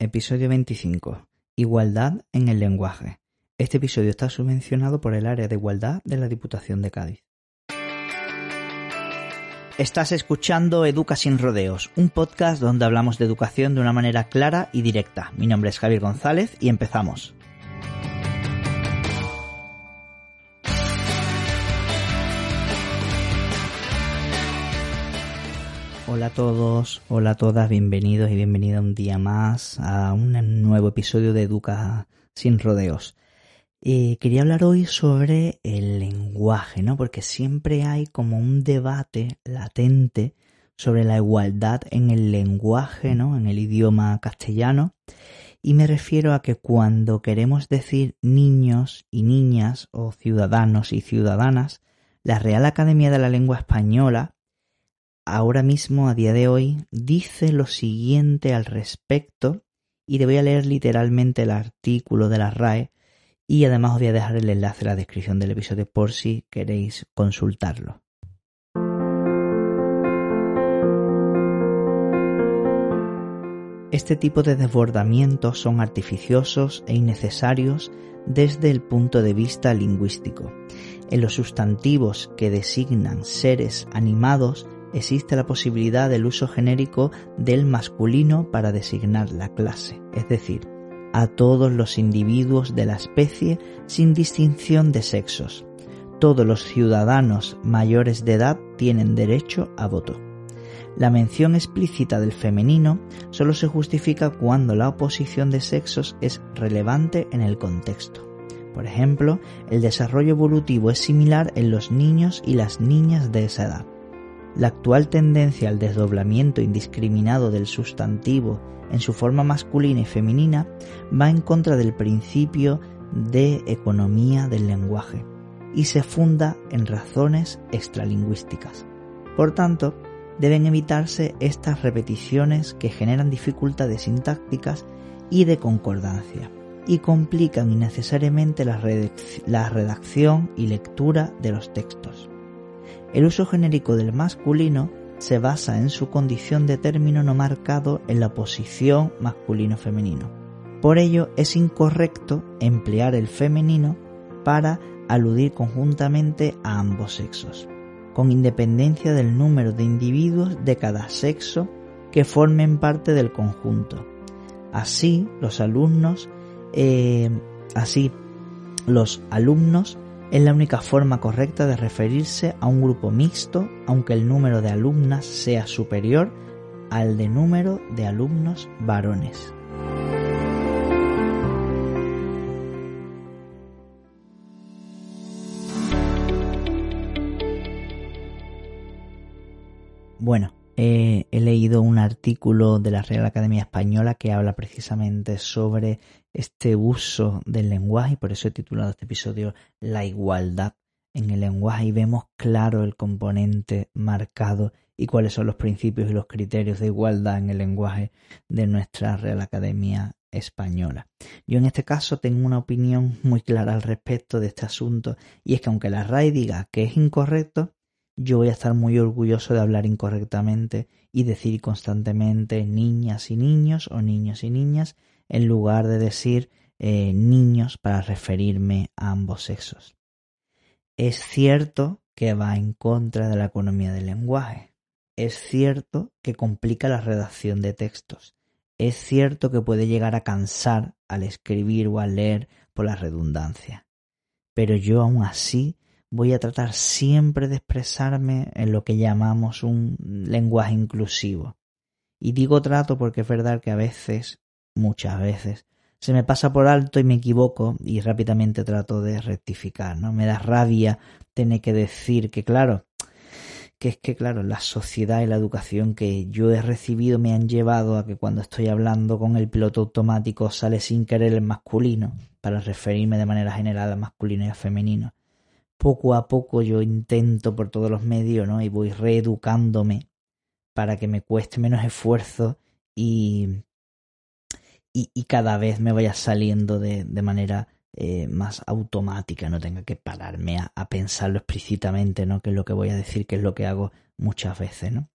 episodio 25. Igualdad en el lenguaje. Este episodio está subvencionado por el área de igualdad de la Diputación de Cádiz. Estás escuchando Educa sin rodeos, un podcast donde hablamos de educación de una manera clara y directa. Mi nombre es Javier González y empezamos. A todos, hola a todas, bienvenidos y bienvenida un día más a un nuevo episodio de Educa sin rodeos. Eh, quería hablar hoy sobre el lenguaje, ¿no? Porque siempre hay como un debate latente sobre la igualdad en el lenguaje, ¿no? En el idioma castellano. Y me refiero a que cuando queremos decir niños y niñas o ciudadanos y ciudadanas, la Real Academia de la Lengua Española ahora mismo, a día de hoy, dice lo siguiente al respecto y te voy a leer literalmente el artículo de la RAE y además os voy a dejar el enlace en la descripción del episodio por si queréis consultarlo. Este tipo de desbordamientos son artificiosos e innecesarios desde el punto de vista lingüístico. En los sustantivos que designan seres animados existe la posibilidad del uso genérico del masculino para designar la clase, es decir, a todos los individuos de la especie sin distinción de sexos. Todos los ciudadanos mayores de edad tienen derecho a voto. La mención explícita del femenino solo se justifica cuando la oposición de sexos es relevante en el contexto. Por ejemplo, el desarrollo evolutivo es similar en los niños y las niñas de esa edad. La actual tendencia al desdoblamiento indiscriminado del sustantivo en su forma masculina y femenina va en contra del principio de economía del lenguaje y se funda en razones extralingüísticas. Por tanto, deben evitarse estas repeticiones que generan dificultades sintácticas y de concordancia y complican innecesariamente la, redacción y lectura de los textos. El uso genérico del masculino se basa en su condición de término no marcado en la posición masculino-femenino. Por ello es incorrecto emplear el femenino para aludir conjuntamente a ambos sexos, con independencia del número de individuos de cada sexo que formen parte del conjunto. Así los alumnos, eh, así los alumnos es la única forma correcta de referirse a un grupo mixto, aunque el número de alumnas sea superior al de número de alumnos varones. Bueno, he leído un artículo de la Real Academia Española que habla precisamente sobre este uso del lenguaje y por eso he titulado este episodio La igualdad en el lenguaje y vemos claro el componente marcado y cuáles son los principios y los criterios de igualdad en el lenguaje de nuestra Real Academia Española. Yo en este caso tengo una opinión muy clara al respecto de este asunto y es que aunque la RAE diga que es incorrecto, yo voy a estar muy orgulloso de hablar incorrectamente y decir constantemente niñas y niños o niños y niñas en lugar de decir eh, niños para referirme a ambos sexos. Es cierto que va en contra de la economía del lenguaje. Es cierto que complica la redacción de textos. Es cierto que puede llegar a cansar al escribir o al leer por la redundancia. Pero yo aún así voy a tratar siempre de expresarme en lo que llamamos un lenguaje inclusivo. Y digo trato porque es verdad que a veces muchas veces. Se me pasa por alto y me equivoco y rápidamente trato de rectificar, ¿no? Me da rabia tener que decir que, claro, que es que, claro, la sociedad y la educación que yo he recibido me han llevado a que cuando estoy hablando con el piloto automático sale sin querer el masculino, para referirme de manera general a masculino y a femenino. Poco a poco yo intento por todos los medios, ¿no? Y voy reeducándome para que me cueste menos esfuerzo y, y, cada vez me vaya saliendo de, manera eh, más automática, no tenga que pararme a, pensarlo explícitamente, ¿no? Que es lo que voy a decir, que es lo que hago muchas veces, ¿no?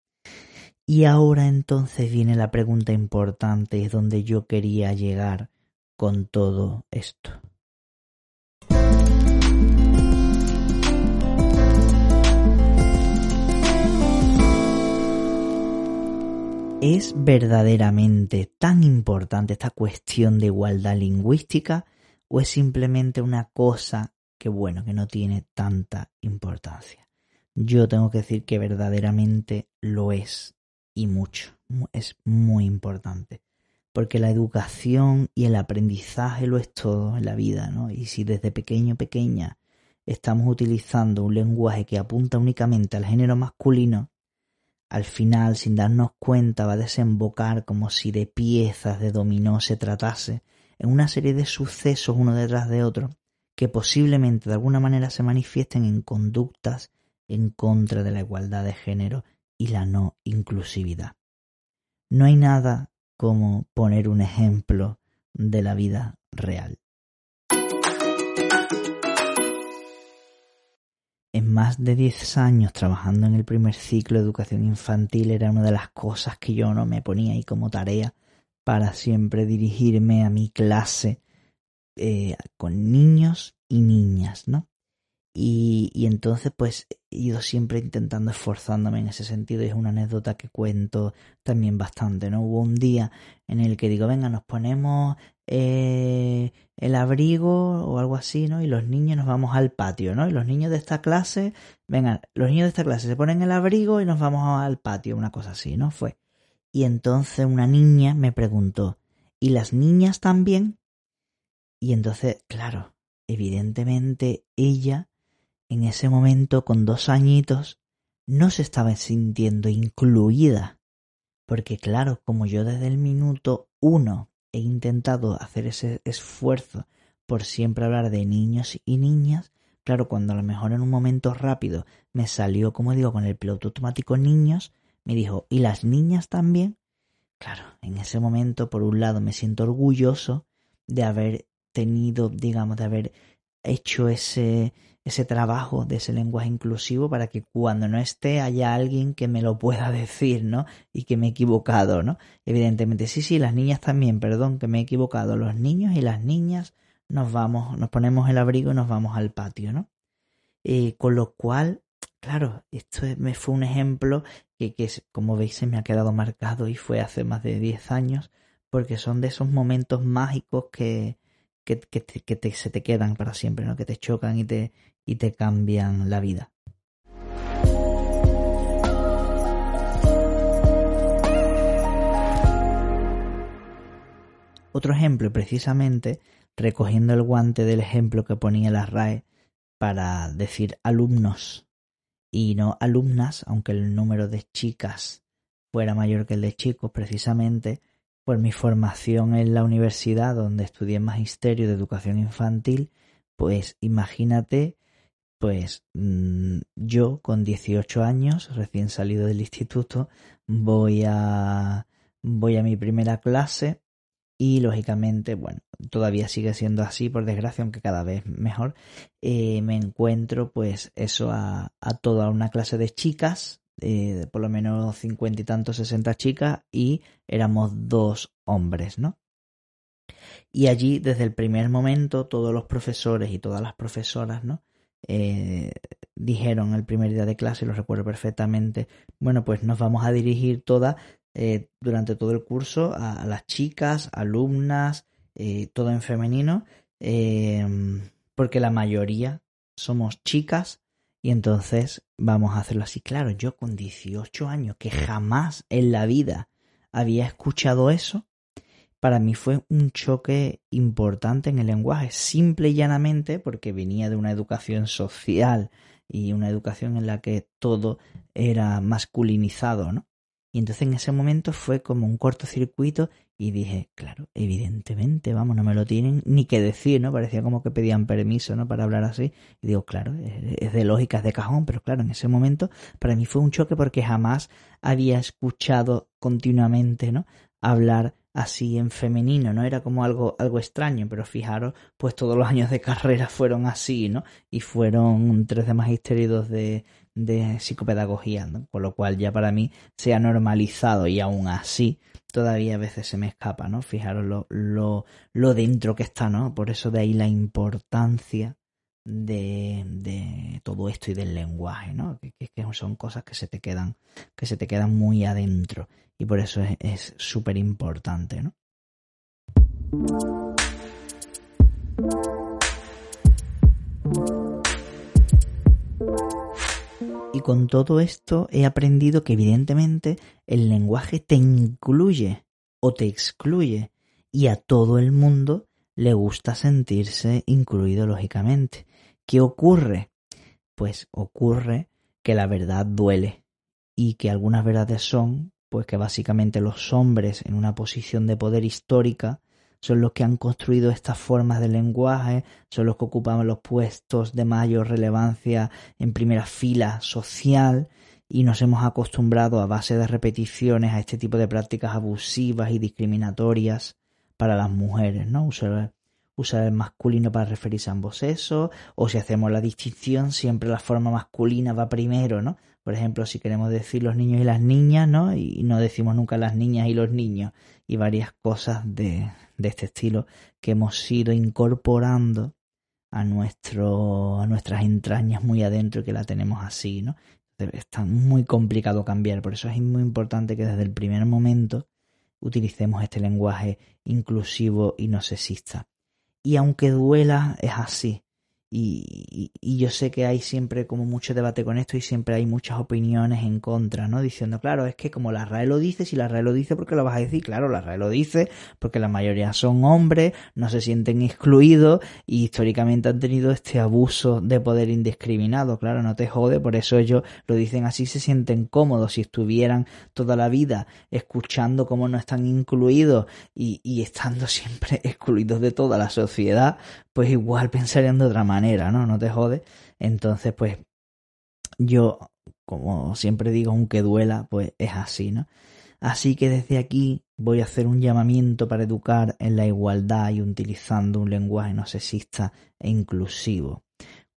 Y ahora entonces viene la pregunta importante, es donde yo quería llegar con todo esto. ¿Es verdaderamente tan importante esta cuestión de igualdad lingüística o es simplemente una cosa que bueno, que no tiene tanta importancia? Yo tengo que decir que verdaderamente lo es y mucho, es muy importante, porque la educación y el aprendizaje lo es todo en la vida, ¿no? Y si desde pequeño pequeña estamos utilizando un lenguaje que apunta únicamente al género masculino, al final, sin darnos cuenta, va a desembocar como si de piezas de dominó se tratase, en una serie de sucesos uno detrás de otro, que posiblemente de alguna manera se manifiesten en conductas en contra de la igualdad de género y la no inclusividad. No hay nada como poner un ejemplo de la vida real. Más de 10 años trabajando en el primer ciclo de educación infantil era una de las cosas que yo no me ponía ahí como tarea para siempre dirigirme a mi clase eh, con niños y niñas, ¿no? Y, y, entonces pues he ido siempre intentando esforzándome en ese sentido y es una anécdota que cuento también bastante, ¿no? Hubo un día en el que digo, venga, nos ponemos eh, el abrigo o algo así, ¿no? Y los niños nos vamos al patio, ¿no? Y los niños de esta clase, venga, los niños de esta clase se ponen el abrigo y nos vamos al patio, una cosa así, ¿no? Fue. Y entonces una niña me preguntó, ¿y las niñas también? Y entonces, claro, evidentemente ella, en ese momento, con dos añitos, no se estaba sintiendo incluida. Porque claro, como yo desde el minuto uno he intentado hacer ese esfuerzo por siempre hablar de niños y niñas, claro, cuando a lo mejor en un momento rápido me salió, como digo, con el piloto automático niños, me dijo, ¿y las niñas también? Claro, en ese momento, por un lado, me siento orgulloso de haber tenido, digamos, de haber hecho ese, ese trabajo de ese lenguaje inclusivo para que cuando no esté haya alguien que me lo pueda decir, ¿no? Y que me he equivocado, ¿no? Evidentemente, sí, sí, las niñas también, perdón, que me he equivocado. Los niños y las niñas nos vamos, nos ponemos el abrigo y nos vamos al patio, ¿no? Eh, con lo cual, claro, esto me fue un ejemplo que, que, como veis, se me ha quedado marcado y fue hace más de 10 años, porque son de esos momentos mágicos que, que, se te quedan para siempre, ¿no? Que te chocan y te, y te cambian la vida. Otro ejemplo, precisamente, recogiendo el guante del ejemplo que ponía la RAE para decir alumnos y no alumnas, aunque el número de chicas fuera mayor que el de chicos, precisamente por mi formación en la universidad donde estudié magisterio de educación infantil, pues imagínate pues mm, yo con 18 años, recién salido del instituto, voy a voy a mi primera clase y lógicamente, bueno, todavía sigue siendo así, por desgracia, aunque cada vez mejor, eh, me encuentro pues eso a, a, toda una clase de chicas, eh, por lo menos cincuenta y tantos, sesenta chicas, y éramos dos hombres, ¿no? Y allí, desde el primer momento, todos los profesores y todas las profesoras, ¿no? eh, dijeron el primer día de clase, lo recuerdo perfectamente, bueno, pues nos vamos a dirigir todas eh, durante todo el curso a, las chicas, alumnas, todo en femenino, porque la mayoría somos chicas y entonces vamos a hacerlo así. Claro, yo con 18 años, que jamás en la vida había escuchado eso, para mí fue un choque importante en el lenguaje, simple y llanamente porque venía de una educación social y una educación en la que todo era masculinizado, ¿no? Y entonces en ese momento fue como un cortocircuito y dije, claro, evidentemente, vamos, no me lo tienen ni que decir, ¿no? Parecía como que pedían permiso, ¿no? Para hablar así. Y digo, claro, es de lógica, es de cajón, pero claro, en ese momento para mí fue un choque porque jamás había escuchado continuamente, ¿no? Hablar así en femenino, ¿no? Era como algo, algo extraño, pero fijaros, pues todos los años de carrera fueron así, ¿no? Y fueron tres de magisterio y dos de, de psicopedagogía, con lo cual ya para mí se ha normalizado y aún así todavía a veces se me escapa, ¿no? Fijaros lo, lo, lo dentro que está, ¿no? Por eso de ahí la importancia de, de todo esto y del lenguaje, ¿no? Que, que, son cosas que se te quedan, que se te quedan muy adentro y por eso es súper importante, ¿no? Con todo esto he aprendido que evidentemente el lenguaje te incluye o te excluye y a todo el mundo le gusta sentirse incluido lógicamente. ¿Qué ocurre? Pues ocurre que la verdad duele y que algunas verdades son pues que básicamente los hombres en una posición de poder histórica son los que han construido estas formas de lenguaje, son los que ocupan los puestos de mayor relevancia en primera fila social y nos hemos acostumbrado a base de repeticiones a este tipo de prácticas abusivas y discriminatorias para las mujeres, ¿no? Usar, el masculino para referirse a ambos sexos, o si hacemos la distinción, siempre la forma masculina va primero, ¿no? Por ejemplo, si queremos decir los niños y las niñas, ¿no? Y no decimos nunca las niñas y los niños, y varias cosas de, de este estilo que hemos ido incorporando a nuestro a nuestras entrañas muy adentro y que la tenemos así, ¿no? Está muy complicado cambiar, por eso es muy importante que desde el primer momento utilicemos este lenguaje inclusivo y no sexista. Y aunque duela, es así. Y, yo sé que hay siempre como mucho debate con esto y siempre hay muchas opiniones en contra, ¿no? Diciendo, claro, es que como la RAE lo dice, si la RAE lo dice, ¿por qué lo vas a decir? Claro, la RAE lo dice porque la mayoría son hombres, no se sienten excluidos y históricamente han tenido este abuso de poder indiscriminado, claro, no te jode, por eso ellos lo dicen así, se sienten cómodos. Si estuvieran toda la vida escuchando cómo no están incluidos y, y estando siempre excluidos de toda la sociedad, pues igual pensarían de otra manera, ¿no? No te jode. Entonces, pues yo, como siempre digo, aunque duela, pues es así, ¿no? Así que desde aquí voy a hacer un llamamiento para educar en la igualdad y utilizando un lenguaje no sexista e inclusivo.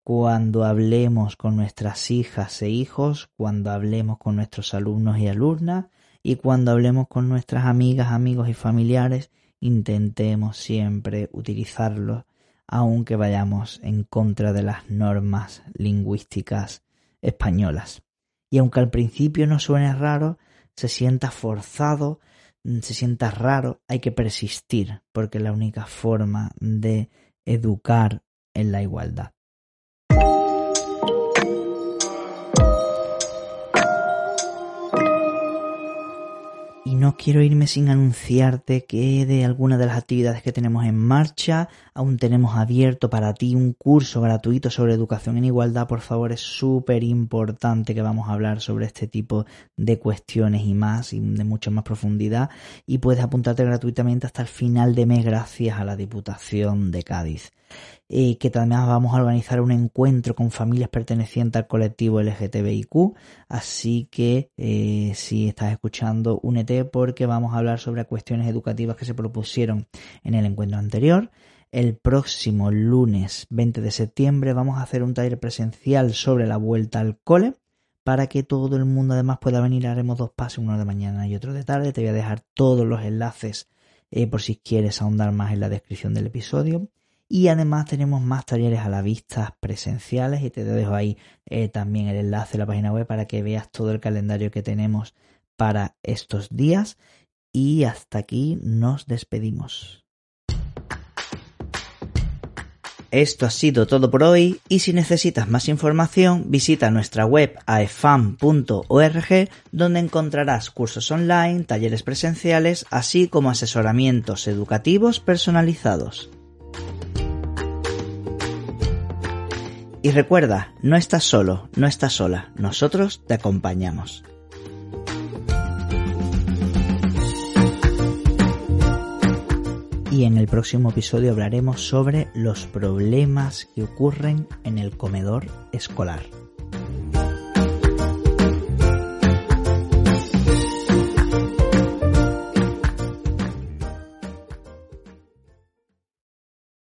Cuando hablemos con nuestras hijas e hijos, cuando hablemos con nuestros alumnos y alumnas y cuando hablemos con nuestras amigas, amigos y familiares, intentemos siempre utilizarlos aunque vayamos en contra de las normas lingüísticas españolas. Y aunque al principio no suene raro, se sienta forzado, se sienta raro, hay que persistir, porque es la única forma de educar en la igualdad. No quiero irme sin anunciarte que de alguna de las actividades que tenemos en marcha, aún tenemos abierto para ti un curso gratuito sobre educación en igualdad. Por favor, es súper importante que vamos a hablar sobre este tipo de cuestiones y más, y de mucha más profundidad. Y puedes apuntarte gratuitamente hasta el final de mes gracias a la Diputación de Cádiz. Eh, que también vamos a organizar un encuentro con familias pertenecientes al colectivo LGTBIQ. Así que eh, si estás escuchando, únete porque vamos a hablar sobre cuestiones educativas que se propusieron en el encuentro anterior. El próximo lunes 20 de septiembre vamos a hacer un taller presencial sobre la vuelta al cole para que todo el mundo además pueda venir. Haremos dos pases, uno de mañana y otro de tarde. Te voy a dejar todos los enlaces eh, por si quieres ahondar más en la descripción del episodio. Y además tenemos más talleres a la vista presenciales y te dejo ahí eh, también el enlace de la página web para que veas todo el calendario que tenemos para estos días. Y hasta aquí nos despedimos. Esto ha sido todo por hoy y si necesitas más información visita nuestra web aefam.org donde encontrarás cursos online, talleres presenciales, así como asesoramientos educativos personalizados. Y recuerda, no estás solo, no estás sola, nosotros te acompañamos. Y en el próximo episodio hablaremos sobre los problemas que ocurren en el comedor escolar.